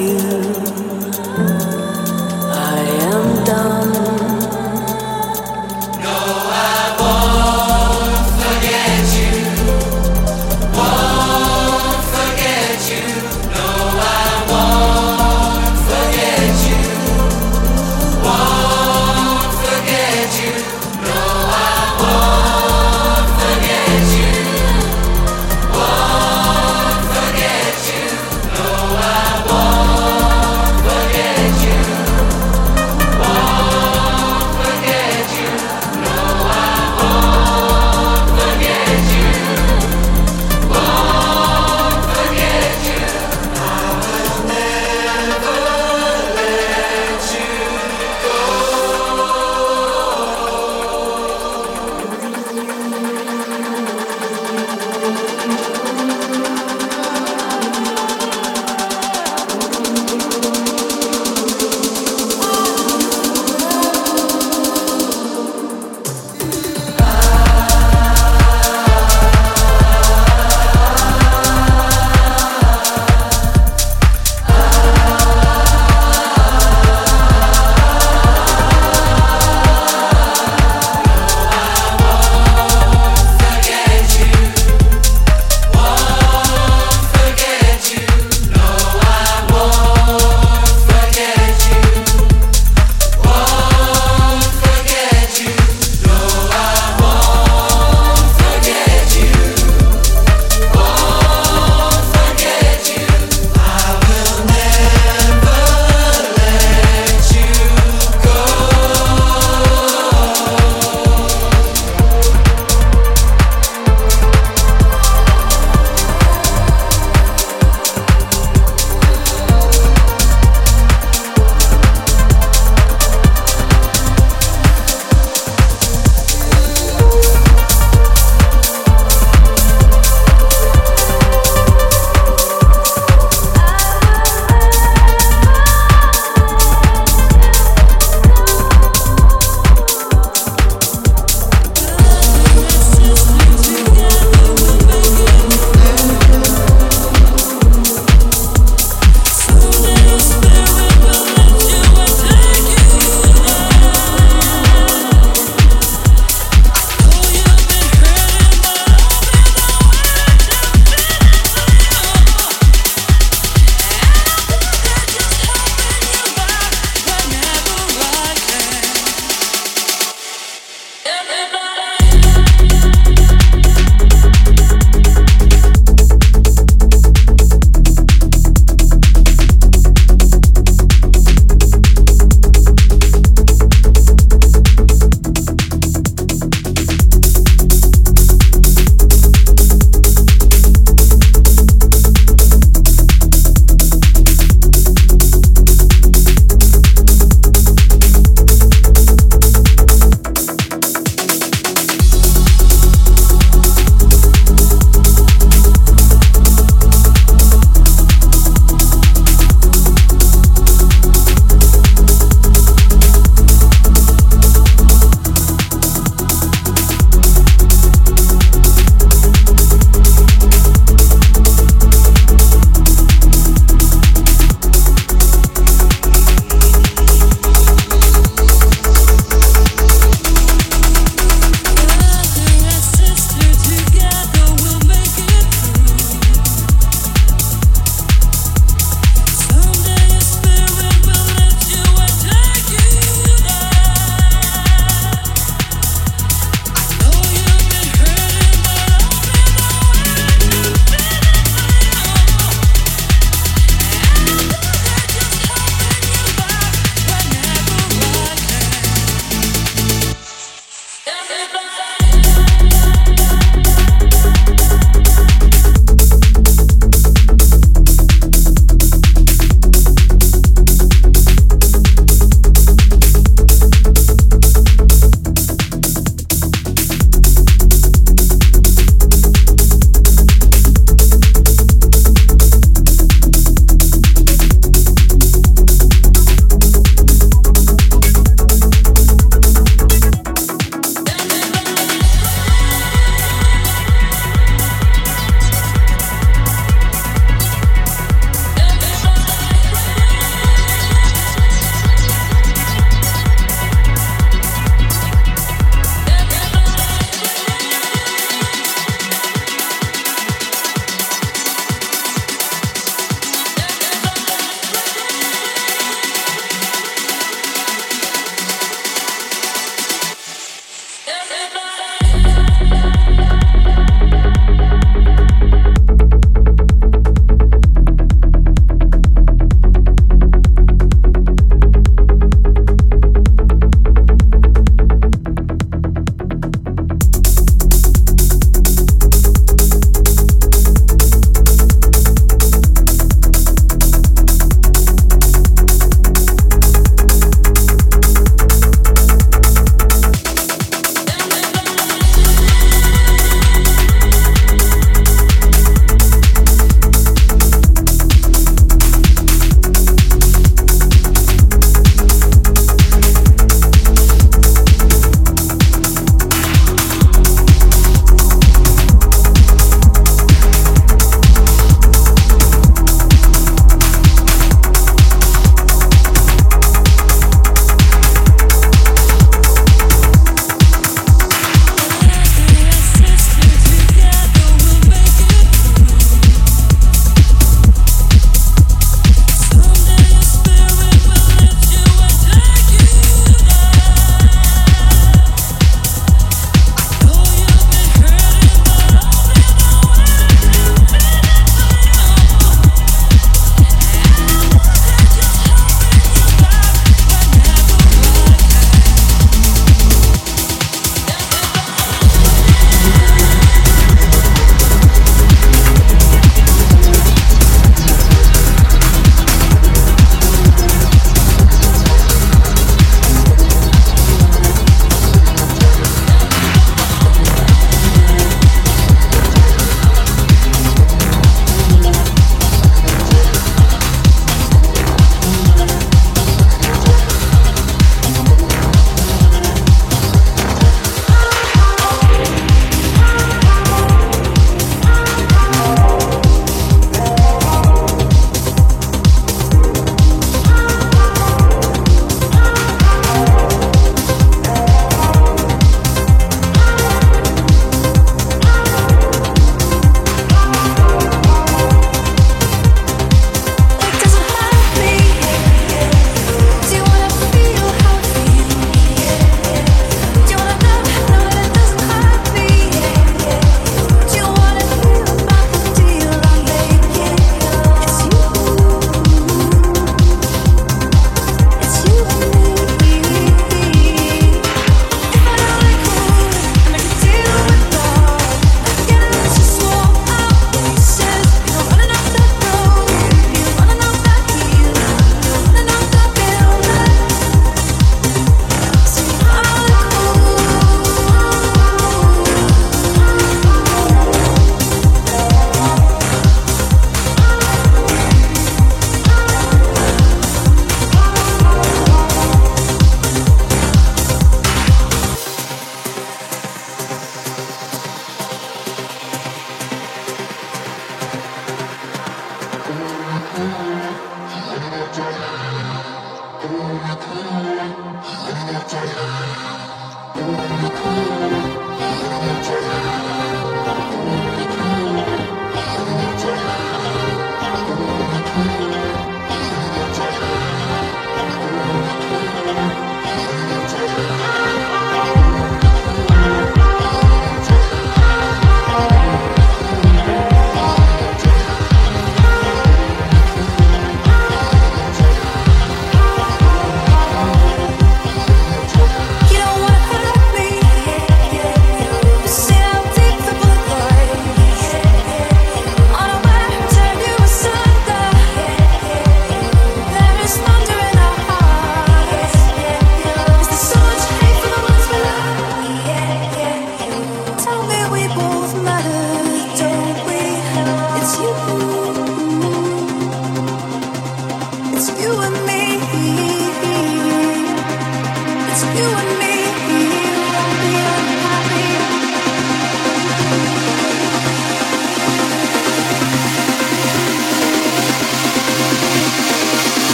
you.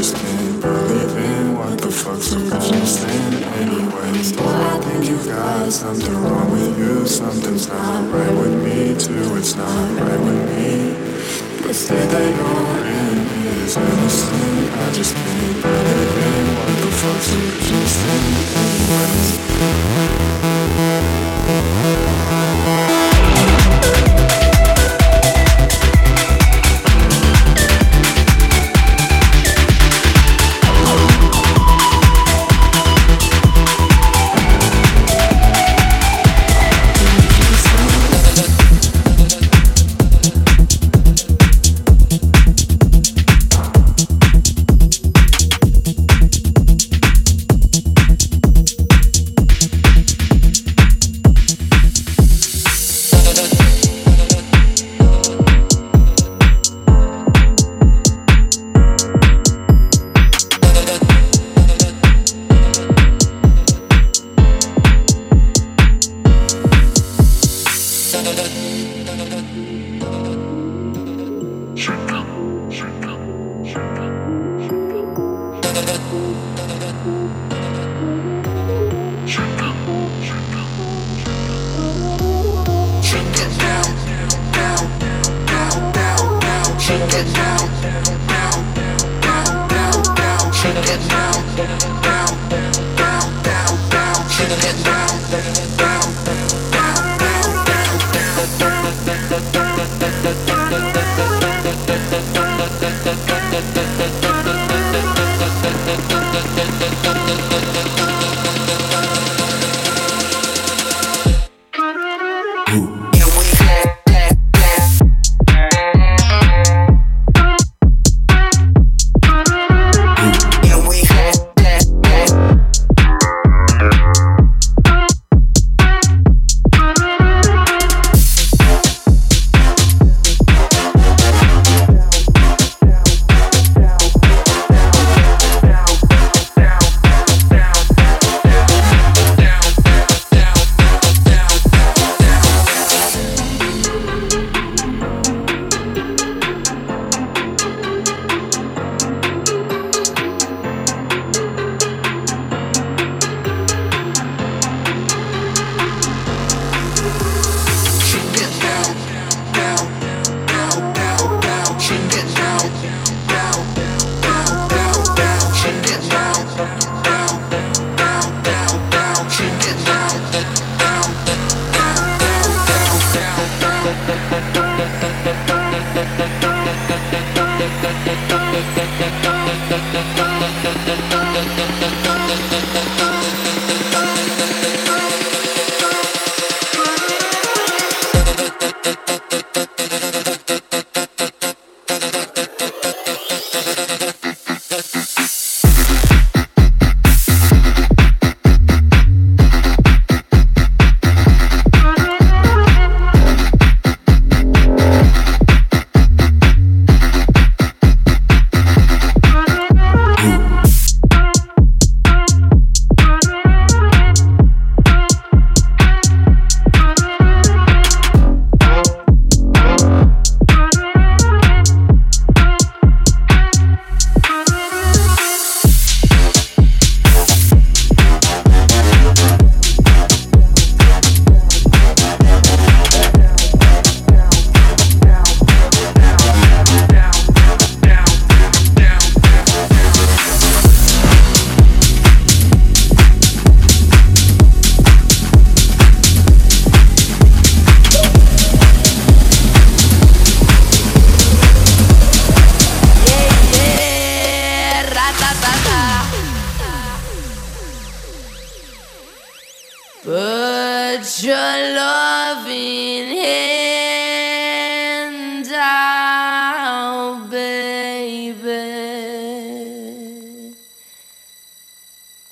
just can't believe in what the fuck's supposed to stand anyways. I think you got something wrong with you, something's not right with me too, it's not right with me. The state that you're in is innocent, I just can't believe in what the fuck's supposed to stand anyways. Uh.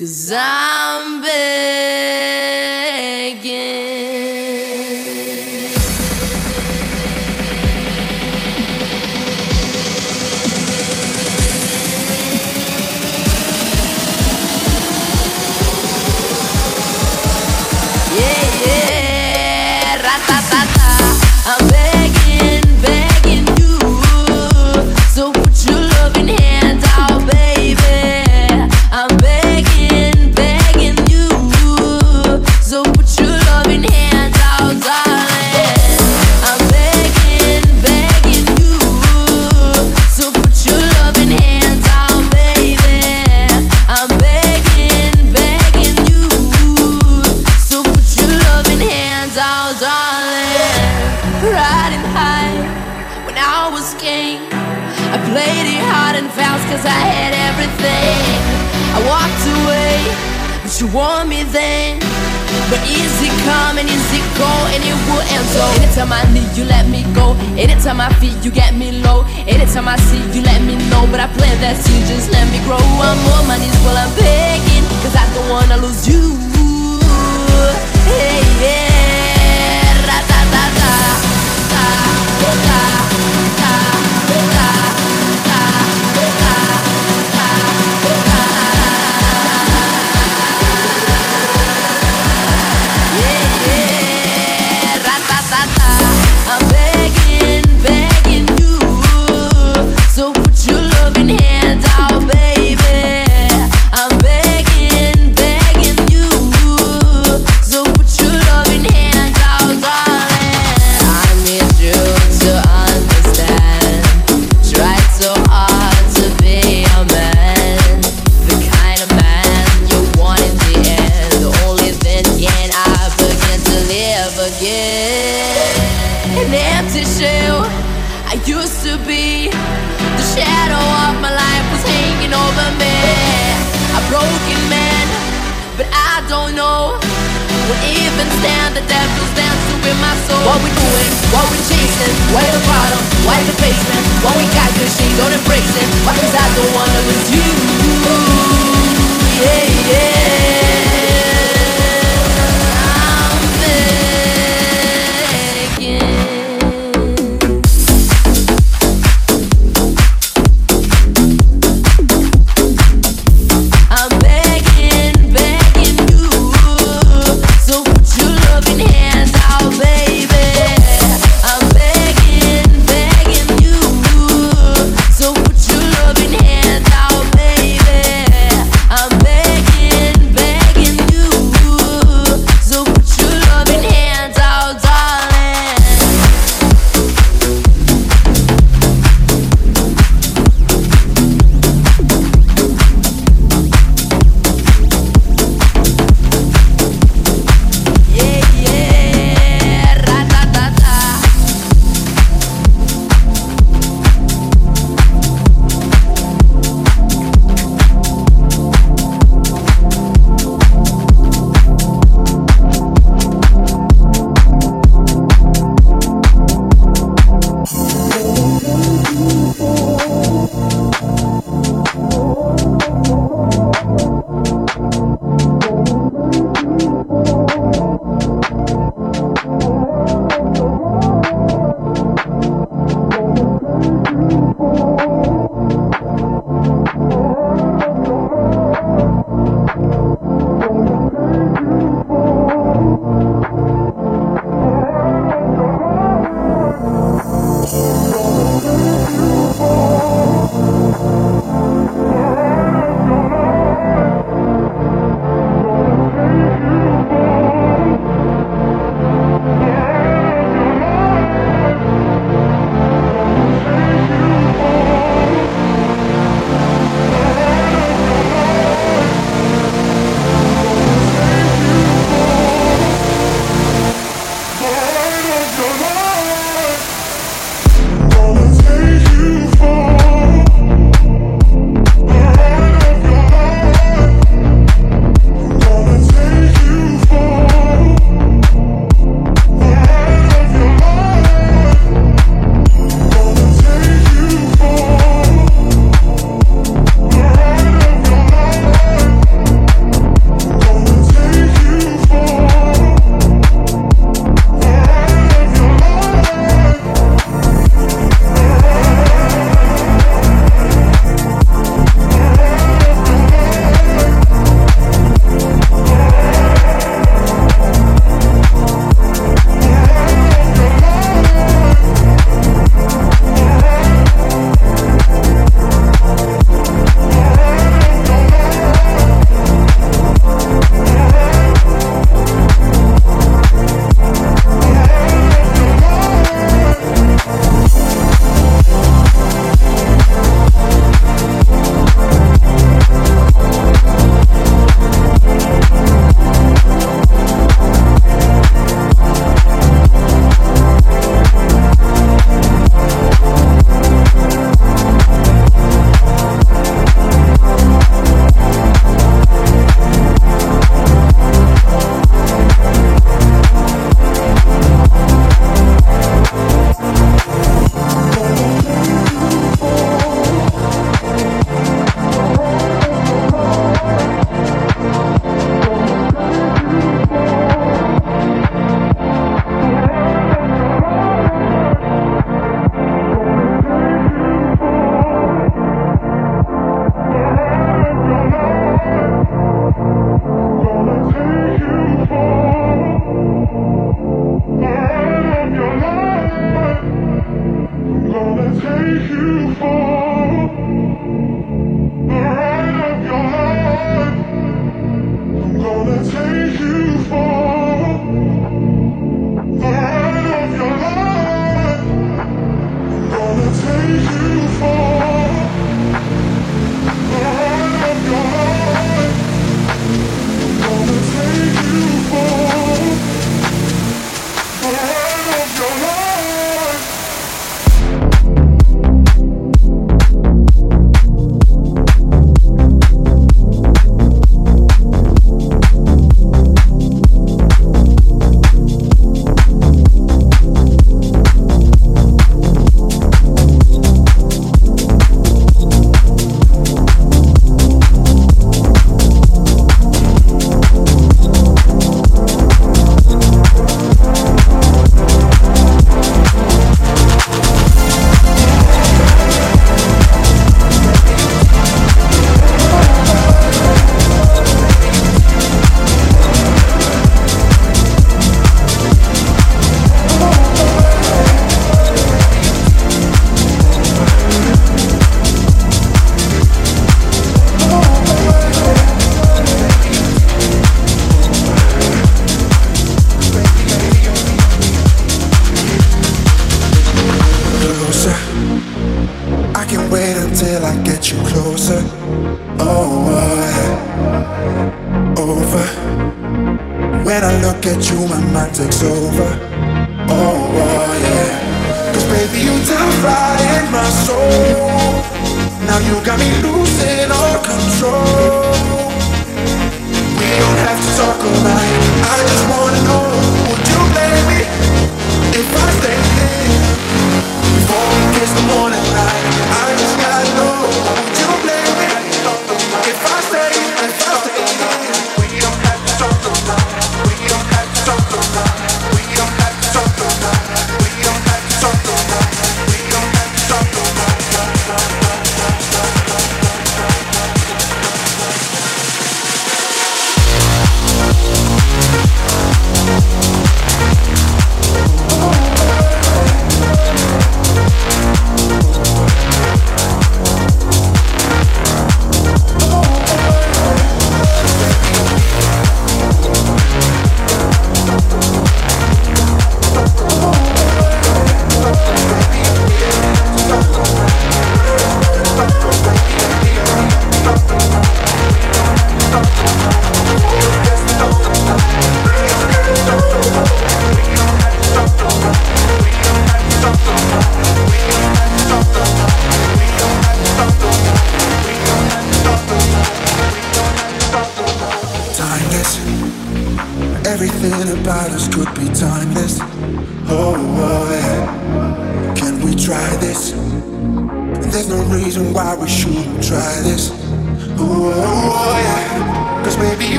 Cause I But is it come and is it go and it will end so. Anytime I need you let me go. Anytime I feel you get me low. Anytime I see you let me know. But I plant that seed just let me grow. I'm on my knees while I'm begging Cause I don't wanna lose you. Hey yeah with my soul? What we doing? What we chasing? Why the bottom? Why the basement? What we got good shit, don't embrace it. Why cause I don't wanna lose you. Yeah, yeah.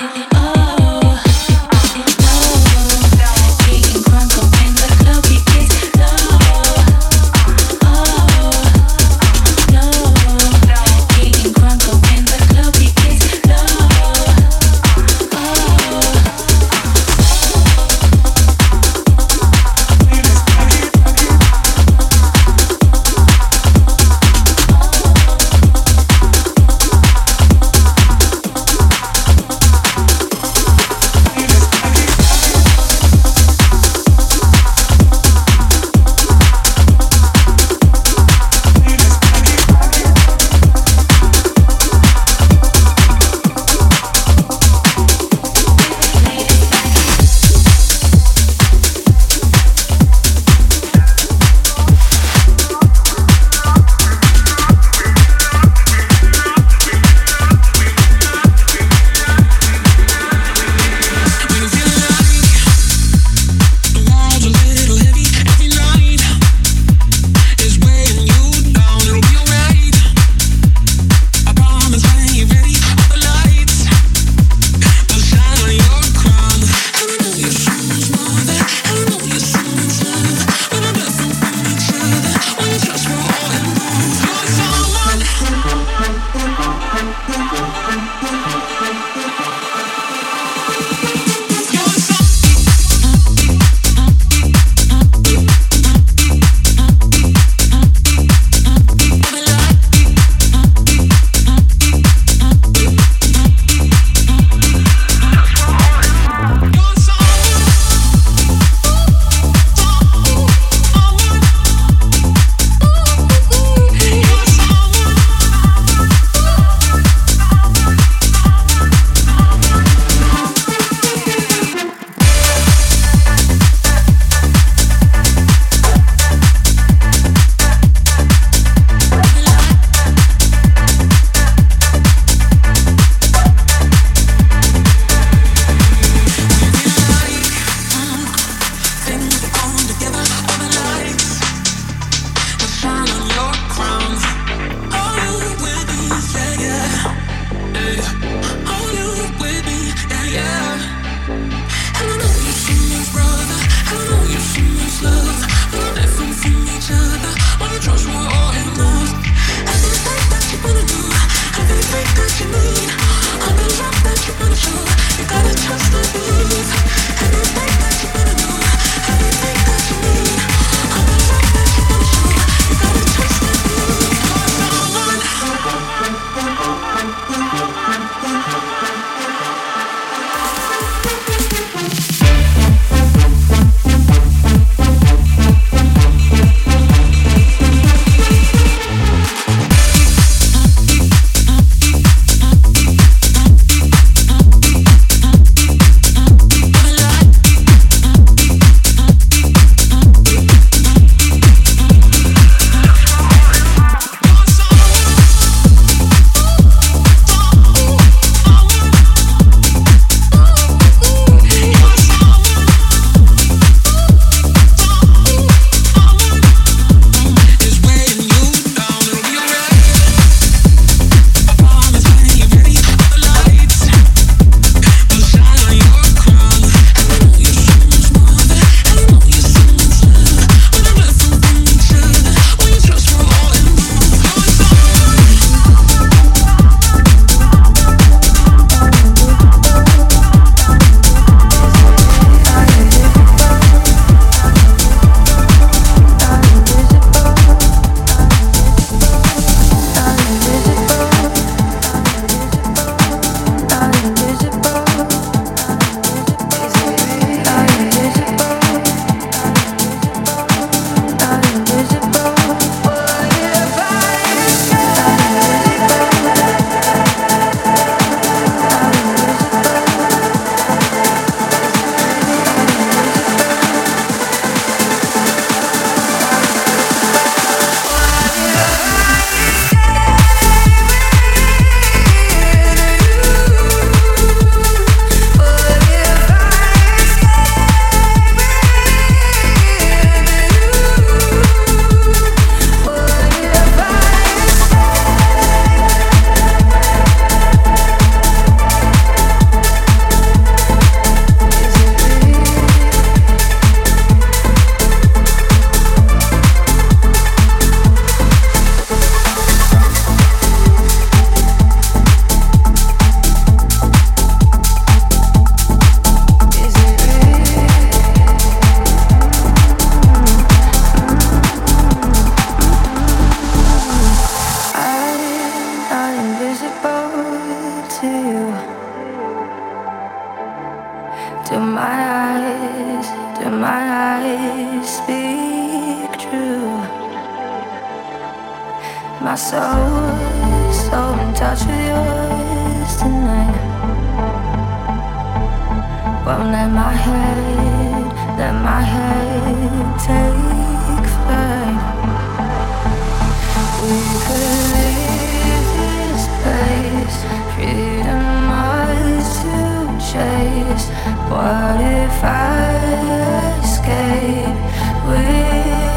Uh-huh. Do my eyes, do my eyes speak true? My soul is so in touch with yours tonight. Won't let my head, let my head take flight. We could leave this place. What if I escape with